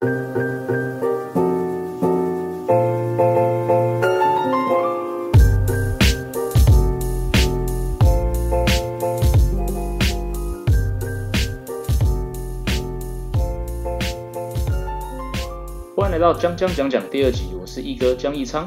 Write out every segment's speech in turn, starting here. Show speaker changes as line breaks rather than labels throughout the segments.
欢迎来到江江讲讲第二集，我是一哥江一昌。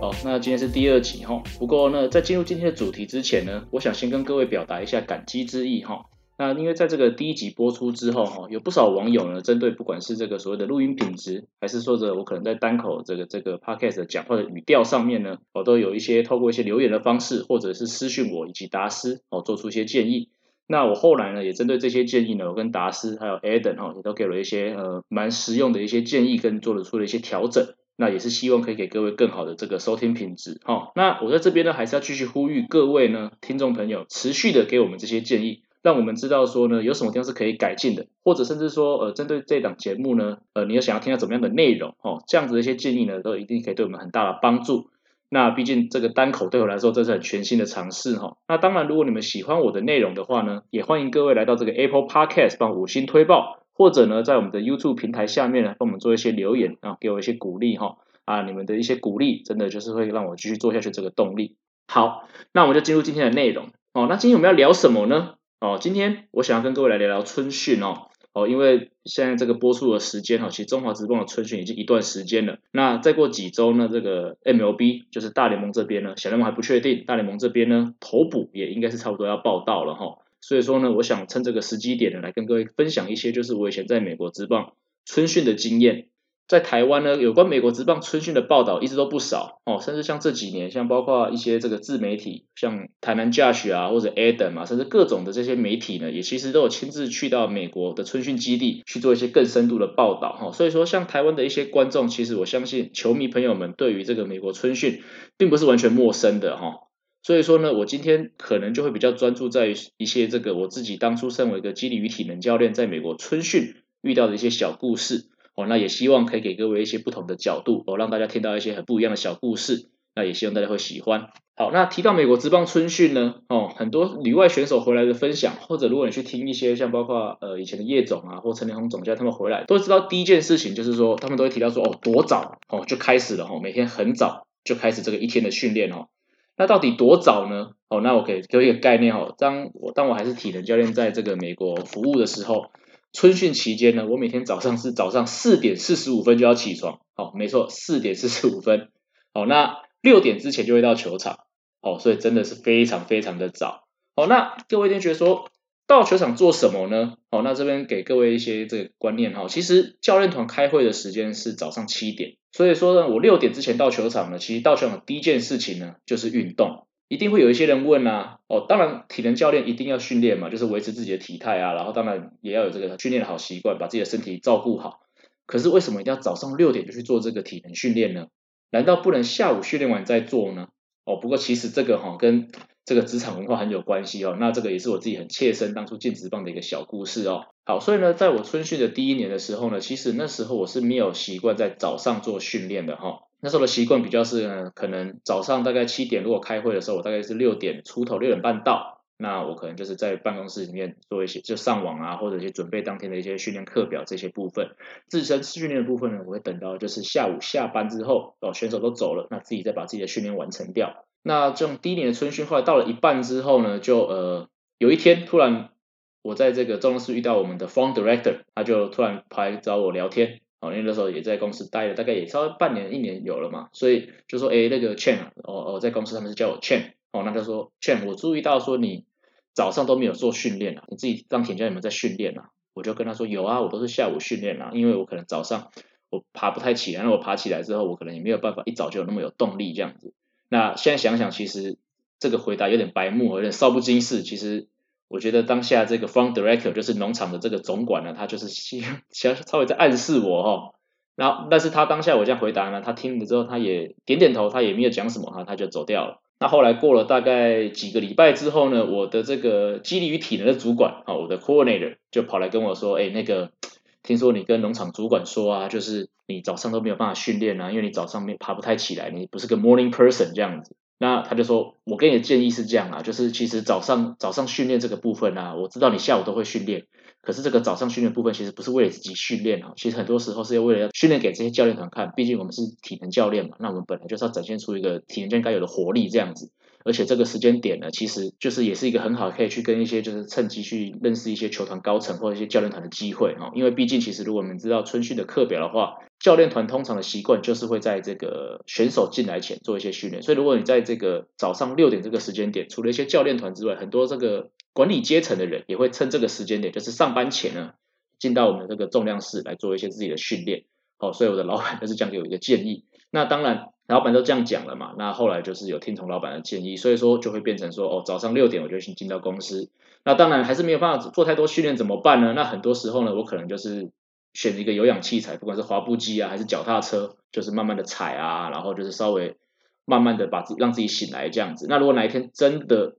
好，那今天是第二集哈。不过呢，在进入今天的主题之前呢，我想先跟各位表达一下感激之意哈。那因为在这个第一集播出之后哈，有不少网友呢，针对不管是这个所谓的录音品质，还是说着我可能在单口这个这个 podcast 讲话的语调上面呢，我都有一些透过一些留言的方式，或者是私讯我以及达斯哦，做出一些建议。那我后来呢，也针对这些建议呢，我跟达斯还有 Adam 哈，也都给了一些呃蛮实用的一些建议，跟做了出了一些调整。那也是希望可以给各位更好的这个收听品质哈。那我在这边呢，还是要继续呼吁各位呢，听众朋友持续的给我们这些建议，让我们知道说呢，有什么地方是可以改进的，或者甚至说呃，针对这档节目呢，呃，你有想要听到怎么样的内容哦，这样子的一些建议呢，都一定可以对我们很大的帮助。那毕竟这个单口对我来说，这是很全新的尝试哈。那当然，如果你们喜欢我的内容的话呢，也欢迎各位来到这个 Apple Podcast 帮五星推爆，或者呢，在我们的 YouTube 平台下面呢，帮我们做一些留言啊，给我一些鼓励哈。啊，你们的一些鼓励，真的就是会让我继续做下去这个动力。好，那我们就进入今天的内容哦。那今天我们要聊什么呢？哦，今天我想要跟各位来聊聊春训哦。哦，因为现在这个播出的时间哈，其实中华职棒的春训已经一段时间了。那再过几周呢，这个 MLB 就是大联盟这边呢，小联盟还不确定，大联盟这边呢，投捕也应该是差不多要报到了哈。所以说呢，我想趁这个时机点呢，来跟各位分享一些，就是我以前在美国职棒春训的经验。在台湾呢，有关美国职棒春训的报道一直都不少哦，甚至像这几年，像包括一些这个自媒体，像台南 Josh 啊，或者 Adam 啊，甚至各种的这些媒体呢，也其实都有亲自去到美国的春训基地去做一些更深度的报道哈。所以说，像台湾的一些观众，其实我相信球迷朋友们对于这个美国春训并不是完全陌生的哈。所以说呢，我今天可能就会比较专注在一些这个我自己当初身为一个肌力与体能教练，在美国春训遇到的一些小故事。哦，那也希望可以给各位一些不同的角度，哦，让大家听到一些很不一样的小故事。那也希望大家会喜欢。好，那提到美国职棒春训呢，哦，很多旅外选手回来的分享，或者如果你去听一些像包括呃以前的叶总啊，或陈连红总教他们回来，都知道第一件事情就是说，他们都会提到说，哦，多早哦就开始了哦，每天很早就开始这个一天的训练哦。那到底多早呢？哦，那我可以给一个概念哦，当我当我还是体能教练，在这个美国服务的时候。春训期间呢，我每天早上是早上四点四十五分就要起床，好，没错，四点四十五分，好，那六点之前就会到球场，好，所以真的是非常非常的早，好，那各位一定觉得说到球场做什么呢？好，那这边给各位一些这个观念哈，其实教练团开会的时间是早上七点，所以说呢，我六点之前到球场呢，其实到球场第一件事情呢就是运动。一定会有一些人问啊，哦，当然体能教练一定要训练嘛，就是维持自己的体态啊，然后当然也要有这个训练的好习惯，把自己的身体照顾好。可是为什么一定要早上六点就去做这个体能训练呢？难道不能下午训练完再做呢？哦，不过其实这个哈跟这个职场文化很有关系哦。那这个也是我自己很切身当初进职棒的一个小故事哦。好，所以呢，在我春训的第一年的时候呢，其实那时候我是没有习惯在早上做训练的哈。那时候的习惯比较是，可能早上大概七点，如果开会的时候，我大概是六点出头，六点半到。那我可能就是在办公室里面做一些，就上网啊，或者去准备当天的一些训练课表这些部分。自身训练的部分呢，我会等到就是下午下班之后，哦，选手都走了，那自己再把自己的训练完成掉。那这种第一年的春训，后来到了一半之后呢，就呃有一天突然我在这个中央室遇到我们的 form director，他就突然跑来找我聊天。哦，因为那时候也在公司待了，大概也稍微半年一年有了嘛，所以就说，哎，那个 Chen，哦哦，在公司他们是叫我 Chen，哦，那他说 Chen，我注意到说你早上都没有做训练啊，你自己当田教有没有在训练啊？我就跟他说有啊，我都是下午训练啊，因为我可能早上我爬不太起来，那我爬起来之后，我可能也没有办法一早就有那么有动力这样子。那现在想想，其实这个回答有点白目，有点少不经事，其实。我觉得当下这个 farm director 就是农场的这个总管呢，他就是想稍微在暗示我哈，然后但是他当下我这样回答呢，他听了之后他也点点头，他也没有讲什么哈，他就走掉了。那后来过了大概几个礼拜之后呢，我的这个肌力与体能的主管啊，我的 coordinator 就跑来跟我说，哎，那个听说你跟农场主管说啊，就是你早上都没有办法训练啊，因为你早上没爬不太起来，你不是个 morning person 这样子。那他就说，我给你的建议是这样啊，就是其实早上早上训练这个部分啊，我知道你下午都会训练，可是这个早上训练部分其实不是为了自己训练啊，其实很多时候是要为了要训练给这些教练团看，毕竟我们是体能教练嘛，那我们本来就是要展现出一个体能界该有的活力这样子。而且这个时间点呢，其实就是也是一个很好可以去跟一些就是趁机去认识一些球团高层或者一些教练团的机会哈。因为毕竟其实如果我们知道春训的课表的话，教练团通常的习惯就是会在这个选手进来前做一些训练。所以如果你在这个早上六点这个时间点，除了一些教练团之外，很多这个管理阶层的人也会趁这个时间点，就是上班前呢，进到我们这个重量室来做一些自己的训练。好，所以我的老板就是这样给我一个建议。那当然。老板都这样讲了嘛，那后来就是有听从老板的建议，所以说就会变成说，哦，早上六点我就先进到公司。那当然还是没有办法做太多训练，怎么办呢？那很多时候呢，我可能就是选一个有氧器材，不管是滑步机啊，还是脚踏车，就是慢慢的踩啊，然后就是稍微慢慢的把自己让自己醒来这样子。那如果哪一天真的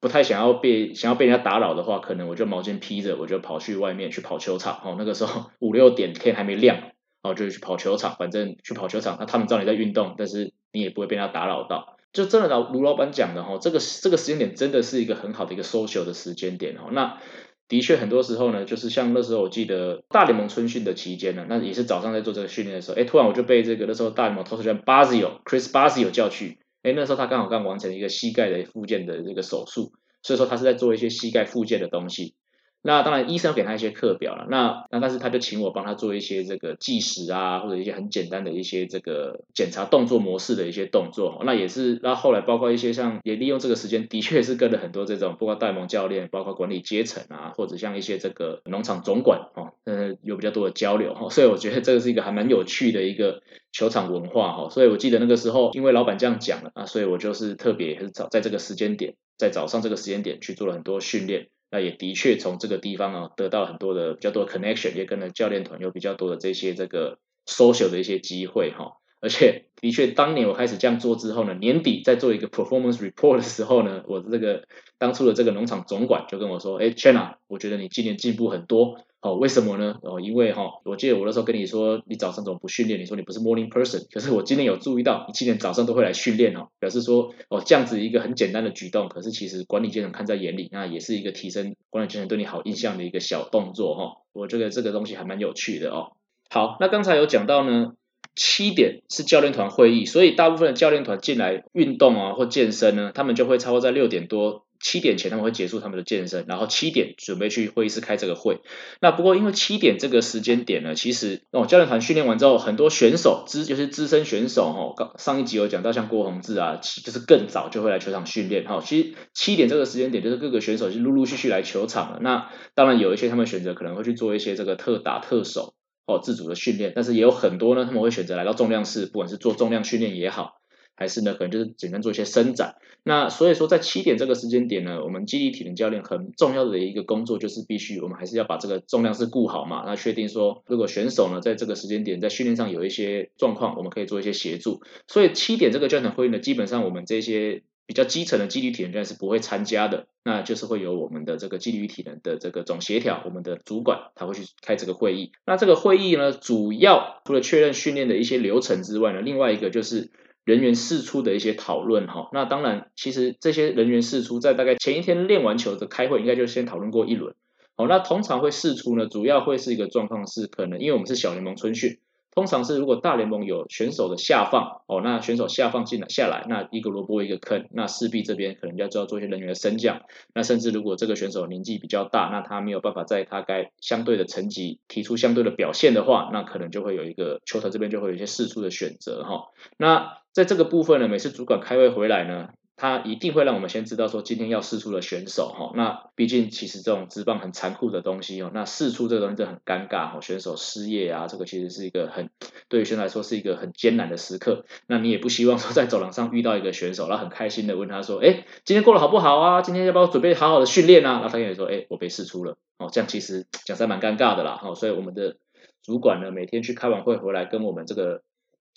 不太想要被想要被人家打扰的话，可能我就毛巾披着，我就跑去外面去跑球场。哦，那个时候五六点天还没亮。然后就去跑球场，反正去跑球场，那他们知道你在运动，但是你也不会被他打扰到。就真的老卢老板讲的哈，这个这个时间点真的是一个很好的一个 social 的时间点哦。那的确很多时候呢，就是像那时候我记得大联盟春训的期间呢，那也是早上在做这个训练的时候，哎，突然我就被这个那时候大联盟投手教练 Bosio Chris Bosio 叫去，哎，那时候他刚好刚完成一个膝盖的复健的这个手术，所以说他是在做一些膝盖复健的东西。那当然，医生要给他一些课表了。那那但是他就请我帮他做一些这个计时啊，或者一些很简单的一些这个检查动作模式的一些动作。那也是，那后来包括一些像也利用这个时间，的确是跟了很多这种，包括戴蒙教练，包括管理阶层啊，或者像一些这个农场总管哦，嗯，有比较多的交流哈。所以我觉得这个是一个还蛮有趣的一个球场文化哈。所以我记得那个时候，因为老板这样讲了啊，所以我就是特别是早在这个时间点，在早上这个时间点去做了很多训练。那也的确从这个地方啊，得到很多的比较多的 connection，也跟了教练团有比较多的这些这个 social 的一些机会哈。而且的确，当年我开始这样做之后呢，年底在做一个 performance report 的时候呢，我的这个当初的这个农场总管就跟我说：“哎，Chen，我觉得你今年进步很多。”哦，为什么呢？哦，因为哈、哦，我记得我那时候跟你说，你早上怎么不训练？你说你不是 morning person，可是我今天有注意到，你今年早上都会来训练哦，表示说哦，这样子一个很简单的举动，可是其实管理阶层看在眼里，那也是一个提升管理阶层对你好印象的一个小动作哈、哦。我觉得这个东西还蛮有趣的哦。好，那刚才有讲到呢，七点是教练团会议，所以大部分的教练团进来运动啊或健身呢，他们就会超过在六点多。七点前他们会结束他们的健身，然后七点准备去会议室开这个会。那不过因为七点这个时间点呢，其实哦教练团训练完之后，很多选手资就是资深选手哦，刚上一集有讲到像郭宏志啊，就是更早就会来球场训练哈。其实七点这个时间点就是各个选手就陆陆续续来球场了。那当然有一些他们选择可能会去做一些这个特打特守哦自主的训练，但是也有很多呢他们会选择来到重量室，不管是做重量训练也好。还是呢，可能就是简单做一些伸展。那所以说，在七点这个时间点呢，我们肌力体能教练很重要的一个工作就是必须，我们还是要把这个重量室顾好嘛。那确定说，如果选手呢在这个时间点在训练上有一些状况，我们可以做一些协助。所以七点这个教练会议呢，基本上我们这些比较基层的纪律体能教练是不会参加的，那就是会有我们的这个纪律体能的这个总协调，我们的主管他会去开这个会议。那这个会议呢，主要除了确认训练的一些流程之外呢，另外一个就是。人员释出的一些讨论哈，那当然，其实这些人员释出在大概前一天练完球的开会，应该就先讨论过一轮。好，那通常会释出呢，主要会是一个状况是可能，因为我们是小联盟春训。通常是如果大联盟有选手的下放哦，那选手下放进来下来，那一个萝卜一个坑，那势必这边可能就要做一些人员的升降。那甚至如果这个选手年纪比较大，那他没有办法在他该相对的成绩提出相对的表现的话，那可能就会有一个球团这边就会有一些释出的选择哈。那在这个部分呢，每次主管开会回来呢。他一定会让我们先知道说今天要试出的选手哈，那毕竟其实这种职棒很残酷的东西哦，那试出这个东西就很尴尬哈，选手失业啊，这个其实是一个很对于选手来说是一个很艰难的时刻。那你也不希望说在走廊上遇到一个选手，然后很开心的问他说，哎，今天过得好不好啊？今天要不要准备好好的训练啊？然后他也说，哎，我被试出了哦，这样其实讲实在蛮尴尬的啦哈。所以我们的主管呢，每天去开完会回来跟我们这个。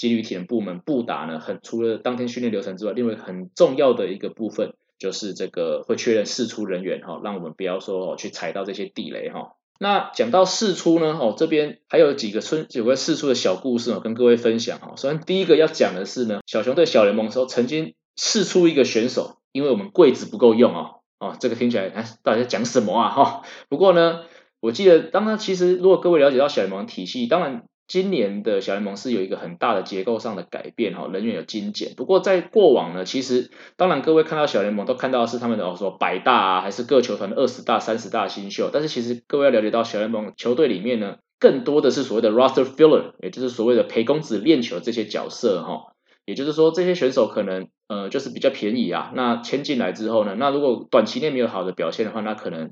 纪律体能部门布达呢，很除了当天训练流程之外，另外很重要的一个部分就是这个会确认释出人员哈，让我们不要说哦去踩到这些地雷哈。那讲到释出呢，哦这边还有几个春有个释出的小故事哦，跟各位分享哈。首先第一个要讲的是呢，小熊对小联盟的时候曾经试出一个选手，因为我们柜子不够用哦，哦这个听起来哎到底在讲什么啊哈？不过呢。我记得，当然其实如果各位了解到小联盟体系，当然今年的小联盟是有一个很大的结构上的改变哈，人员有精简。不过在过往呢，其实当然各位看到小联盟都看到是他们的哦说百大啊，还是各球团的二十大、三十大新秀。但是其实各位要了解到小联盟球队里面呢，更多的是所谓的 roster filler，也就是所谓的陪公子练球这些角色哈。也就是说，这些选手可能呃就是比较便宜啊。那签进来之后呢，那如果短期内没有好的表现的话，那可能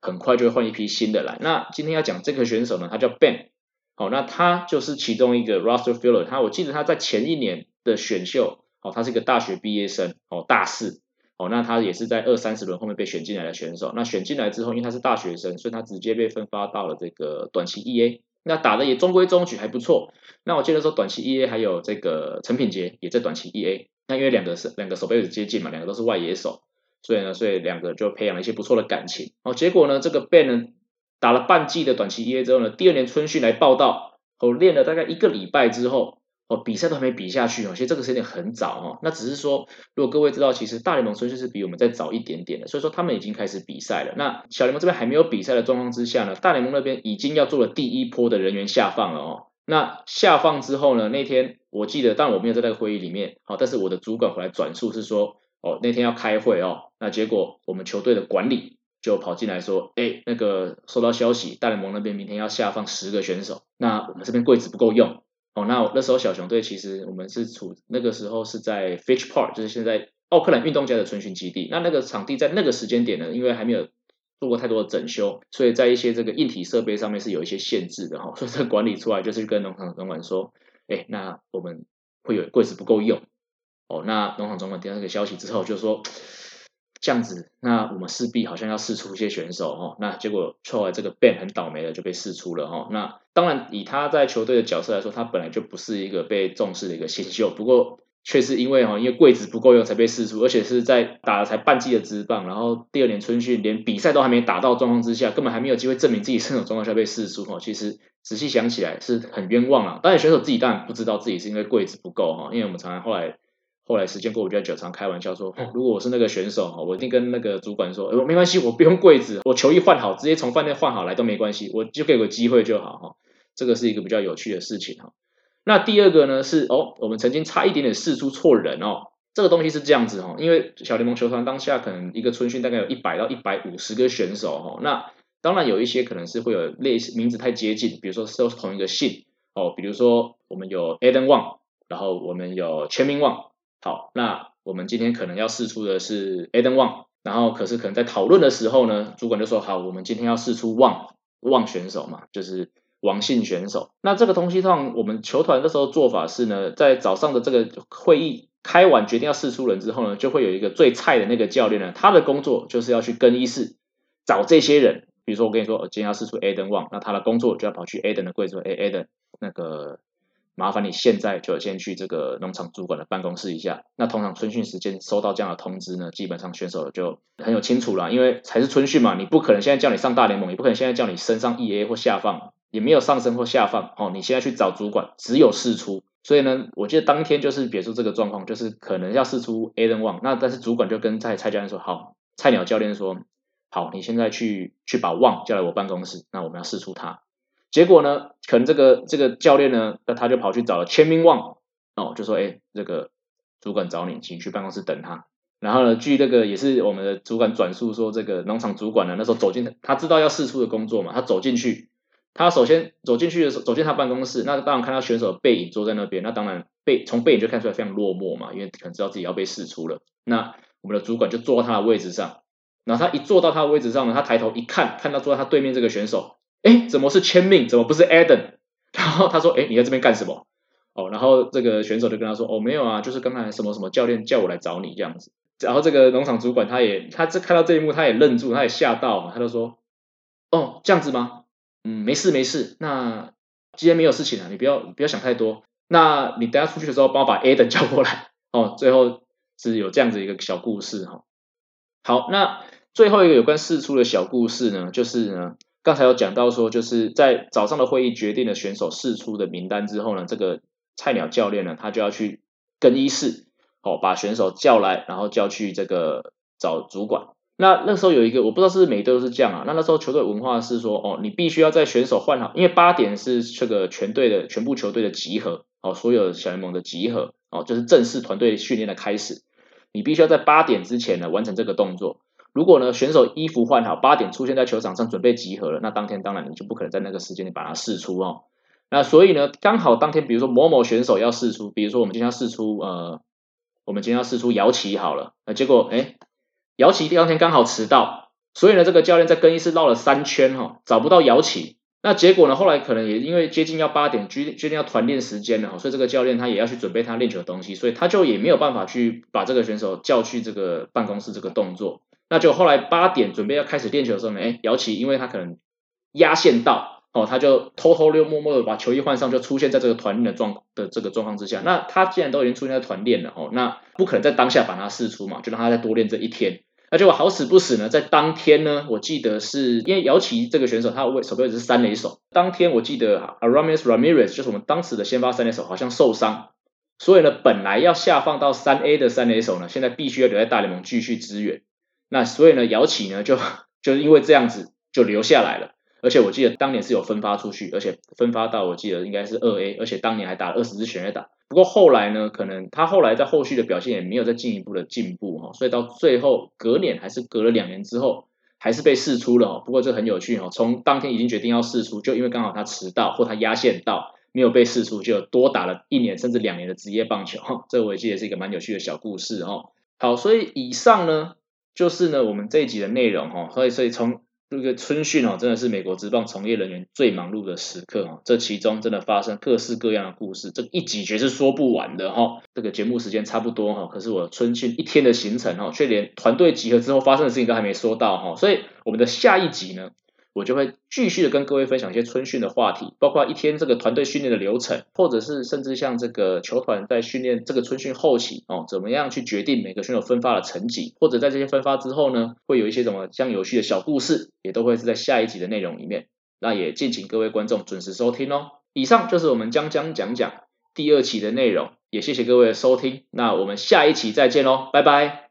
很快就会换一批新的来。那今天要讲这个选手呢，他叫 Ben，好，那他就是其中一个 roster filler。他我记得他在前一年的选秀，哦，他是一个大学毕业生，哦，大四，哦，那他也是在二三十轮后面被选进来的选手。那选进来之后，因为他是大学生，所以他直接被分发到了这个短期 EA。那打的也中规中矩，还不错。那我记得说短期 EA 还有这个陈品杰也在短期 EA。那因为两个是两个守备位接近嘛，两个都是外野手，所以呢，所以两个就培养了一些不错的感情。哦，结果呢，这个 Ben 呢打了半季的短期 EA 之后呢，第二年春训来报到，哦，练了大概一个礼拜之后。哦，比赛都还没比下去哦，其实这个时间点很早哦。那只是说，如果各位知道，其实大联盟春训是比我们再早一点点的，所以说他们已经开始比赛了。那小联盟这边还没有比赛的状况之下呢，大联盟那边已经要做了第一波的人员下放了哦。那下放之后呢，那天我记得，但我没有在那个会议里面，好，但是我的主管回来转述是说，哦，那天要开会哦，那结果我们球队的管理就跑进来说，哎，那个收到消息，大联盟那边明天要下放十个选手，那我们这边柜子不够用。哦，那那时候小熊队其实我们是处那个时候是在 Fitch Park，就是现在奥克兰运动家的春训基地。那那个场地在那个时间点呢，因为还没有做过太多的整修，所以在一些这个硬体设备上面是有一些限制的哈。所以这个管理出来就是跟农场总管说，哎，那我们会有柜子不够用。哦，那农场总管听到这个消息之后就说。这样子，那我们势必好像要试出一些选手哦。那结果后来这个 Ben 很倒霉的就被试出了哈。那当然以他在球队的角色来说，他本来就不是一个被重视的一个新秀。不过却是因为哈，因为柜子不够用才被试出，而且是在打了才半季的职棒，然后第二年春训连比赛都还没打到状况之下，根本还没有机会证明自己身手状况下被试出哈。其实仔细想起来是很冤枉啊。当然选手自己当然不知道自己是因为柜子不够哈，因为我们常常后来。后来时间过我就在酒场开玩笑说，如果我是那个选手，我一定跟那个主管说，没关系，我不用柜子，我球衣换好，直接从饭店换好来都没关系，我就给个机会就好哈。这个是一个比较有趣的事情哈。那第二个呢是哦，我们曾经差一点点试出错人哦。这个东西是这样子哈，因为小联盟球团当下可能一个春训大概有一百到一百五十个选手哈。那当然有一些可能是会有类似名字太接近，比如说都是同一个姓哦，比如说我们有 Adam Wang，然后我们有全民旺。好，那我们今天可能要试出的是 Adam Wang，然后可是可能在讨论的时候呢，主管就说好，我们今天要试出旺旺选手嘛，就是王姓选手。那这个东西上，我们球团的时候做法是呢，在早上的这个会议开完决定要试出人之后呢，就会有一个最菜的那个教练呢，他的工作就是要去更衣室找这些人，比如说我跟你说，我今天要试出 Adam Wang，那他的工作就要跑去 Adam 的柜子，，Adam 那个。麻烦你现在就先去这个农场主管的办公室一下。那通常春训时间收到这样的通知呢，基本上选手就很有清楚了，因为才是春训嘛，你不可能现在叫你上大联盟，也不可能现在叫你升上 EA 或下放，也没有上升或下放哦。你现在去找主管，只有试出。所以呢，我记得当天就是别出这个状况，就是可能要试出 Adam Wang，那但是主管就跟蔡蔡教练说，好，菜鸟教练说，好，你现在去去把 Wang 叫来我办公室，那我们要试出他。结果呢，可能这个这个教练呢，那他就跑去找了签名旺哦，就说：“哎，这个主管找你，请去办公室等他。”然后呢，据这个也是我们的主管转述说，这个农场主管呢，那时候走进，他知道要试出的工作嘛，他走进去，他首先走进去的时候，走进他办公室，那当然看到选手的背影坐在那边，那当然背从背影就看出来非常落寞嘛，因为可能知道自己要被试出了。那我们的主管就坐到他的位置上，然后他一坐到他的位置上呢，他抬头一看，看到坐在他对面这个选手。哎，怎么是签名？怎么不是 Adam？然后他说：“哎，你在这边干什么？”哦，然后这个选手就跟他说：“哦，没有啊，就是刚才什么什么教练叫我来找你这样子。”然后这个农场主管他也他这看到这一幕，他也愣住，他也吓到，他就说：“哦，这样子吗？嗯，没事没事。那今天没有事情了，你不要不要想太多。那你等下出去的时候，帮我把 Adam 叫过来。哦，最后是有这样子一个小故事哈。好，那最后一个有关事出的小故事呢，就是呢。刚才有讲到说，就是在早上的会议决定了选手释出的名单之后呢，这个菜鸟教练呢，他就要去更衣室，哦，把选手叫来，然后叫去这个找主管。那那时候有一个，我不知道是不是每队都是这样啊。那那时候球队文化是说，哦，你必须要在选手换好，因为八点是这个全队的全部球队的集合，哦，所有小联盟的集合，哦，就是正式团队训练的开始。你必须要在八点之前呢完成这个动作。如果呢选手衣服换好，八点出现在球场上准备集合了，那当天当然你就不可能在那个时间里把它试出哦。那所以呢，刚好当天比如说某某选手要试出，比如说我们今天要试出呃。我们今天要试出姚奇好了，那结果哎，姚奇第二天刚好迟到，所以呢，这个教练在更衣室绕了三圈哈，找不到姚奇。那结果呢，后来可能也因为接近要八点，决决定要团练时间了，所以这个教练他也要去准备他练球的东西，所以他就也没有办法去把这个选手叫去这个办公室这个动作。那就后来八点准备要开始练球的时候呢，哎，姚奇因为他可能压线到。哦，他就偷偷溜、默默的把球衣换上，就出现在这个团练的状的这个状况之下。那他既然都已经出现在团练了，哦，那不可能在当下把他释出嘛，就让他再多练这一天。那结果好死不死呢，在当天呢，我记得是因为姚奇这个选手，他位守备位置是三垒手。当天我记得 Aramis Ramirez 就是我们当时的先发三垒手，好像受伤，所以呢，本来要下放到三 A 的三垒手呢，现在必须要留在大联盟继续支援。那所以呢，姚奇呢，就就因为这样子就留下来了。而且我记得当年是有分发出去，而且分发到我记得应该是二 A，而且当年还打了二十支全垒打。不过后来呢，可能他后来在后续的表现也没有再进一步的进步哈，所以到最后隔年还是隔了两年之后，还是被释出了。不过这很有趣哦，从当天已经决定要释出，就因为刚好他迟到或他压线到，没有被释出，就多打了一年甚至两年的职业棒球。这我记得是一个蛮有趣的小故事哦。好，所以以上呢就是呢我们这一集的内容哈，所以所以从。这个春训哦，真的是美国职棒从业人员最忙碌的时刻哦。这其中真的发生各式各样的故事，这一集绝是说不完的哈。这个节目时间差不多哈，可是我春训一天的行程哈，却连团队集合之后发生的事情都还没说到哈。所以我们的下一集呢，我就会继续的跟各位分享一些春训的话题，包括一天这个团队训练的流程，或者是甚至像这个球团在训练这个春训后期哦，怎么样去决定每个选手分发的成绩，或者在这些分发之后呢，会有一些什么像有趣的小故事，也都会是在下一集的内容里面。那也敬请各位观众准时收听哦。以上就是我们将将讲讲第二期的内容，也谢谢各位的收听。那我们下一期再见喽，拜拜。